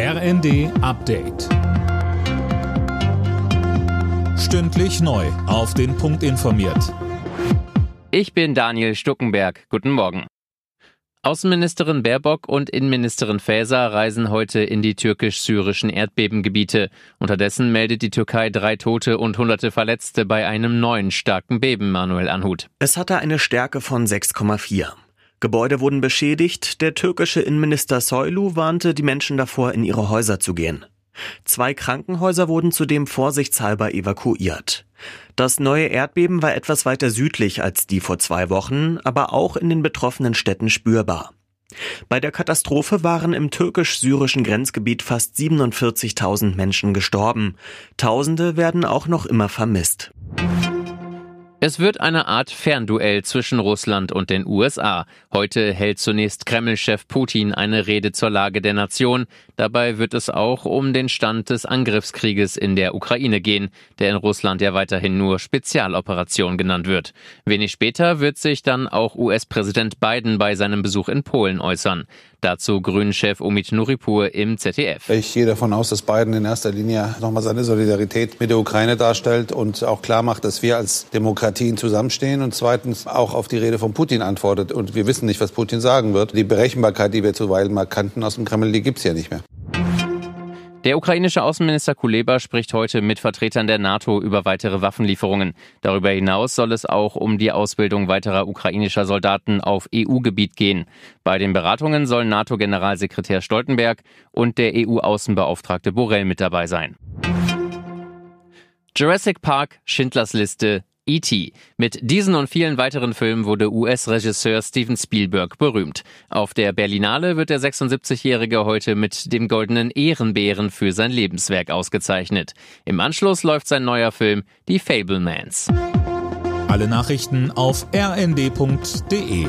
RND Update. Stündlich neu. Auf den Punkt informiert. Ich bin Daniel Stuckenberg. Guten Morgen. Außenministerin Baerbock und Innenministerin Faeser reisen heute in die türkisch-syrischen Erdbebengebiete. Unterdessen meldet die Türkei drei Tote und hunderte Verletzte bei einem neuen starken Beben, Manuel Anhut. Es hatte eine Stärke von 6,4. Gebäude wurden beschädigt. Der türkische Innenminister Soylu warnte die Menschen davor, in ihre Häuser zu gehen. Zwei Krankenhäuser wurden zudem vorsichtshalber evakuiert. Das neue Erdbeben war etwas weiter südlich als die vor zwei Wochen, aber auch in den betroffenen Städten spürbar. Bei der Katastrophe waren im türkisch-syrischen Grenzgebiet fast 47.000 Menschen gestorben. Tausende werden auch noch immer vermisst. Es wird eine Art Fernduell zwischen Russland und den USA. Heute hält zunächst Kreml-Chef Putin eine Rede zur Lage der Nation. Dabei wird es auch um den Stand des Angriffskrieges in der Ukraine gehen, der in Russland ja weiterhin nur Spezialoperation genannt wird. Wenig später wird sich dann auch US-Präsident Biden bei seinem Besuch in Polen äußern. Dazu Grünen-Chef Omid Nuripur im ZDF. Ich gehe davon aus, dass Biden in erster Linie nochmal seine Solidarität mit der Ukraine darstellt und auch klar macht, dass wir als Demokratien zusammenstehen und zweitens auch auf die Rede von Putin antwortet. Und wir wissen nicht, was Putin sagen wird. Die Berechenbarkeit, die wir zuweilen mal kannten aus dem Kreml, die gibt's ja nicht mehr. Der ukrainische Außenminister Kuleba spricht heute mit Vertretern der NATO über weitere Waffenlieferungen. Darüber hinaus soll es auch um die Ausbildung weiterer ukrainischer Soldaten auf EU-Gebiet gehen. Bei den Beratungen sollen NATO-Generalsekretär Stoltenberg und der EU-Außenbeauftragte Borrell mit dabei sein. Jurassic Park, Schindlers Liste, E.T. Mit diesen und vielen weiteren Filmen wurde US-Regisseur Steven Spielberg berühmt. Auf der Berlinale wird der 76-Jährige heute mit dem goldenen Ehrenbären für sein Lebenswerk ausgezeichnet. Im Anschluss läuft sein neuer Film Die Fablemans. Alle Nachrichten auf rnd.de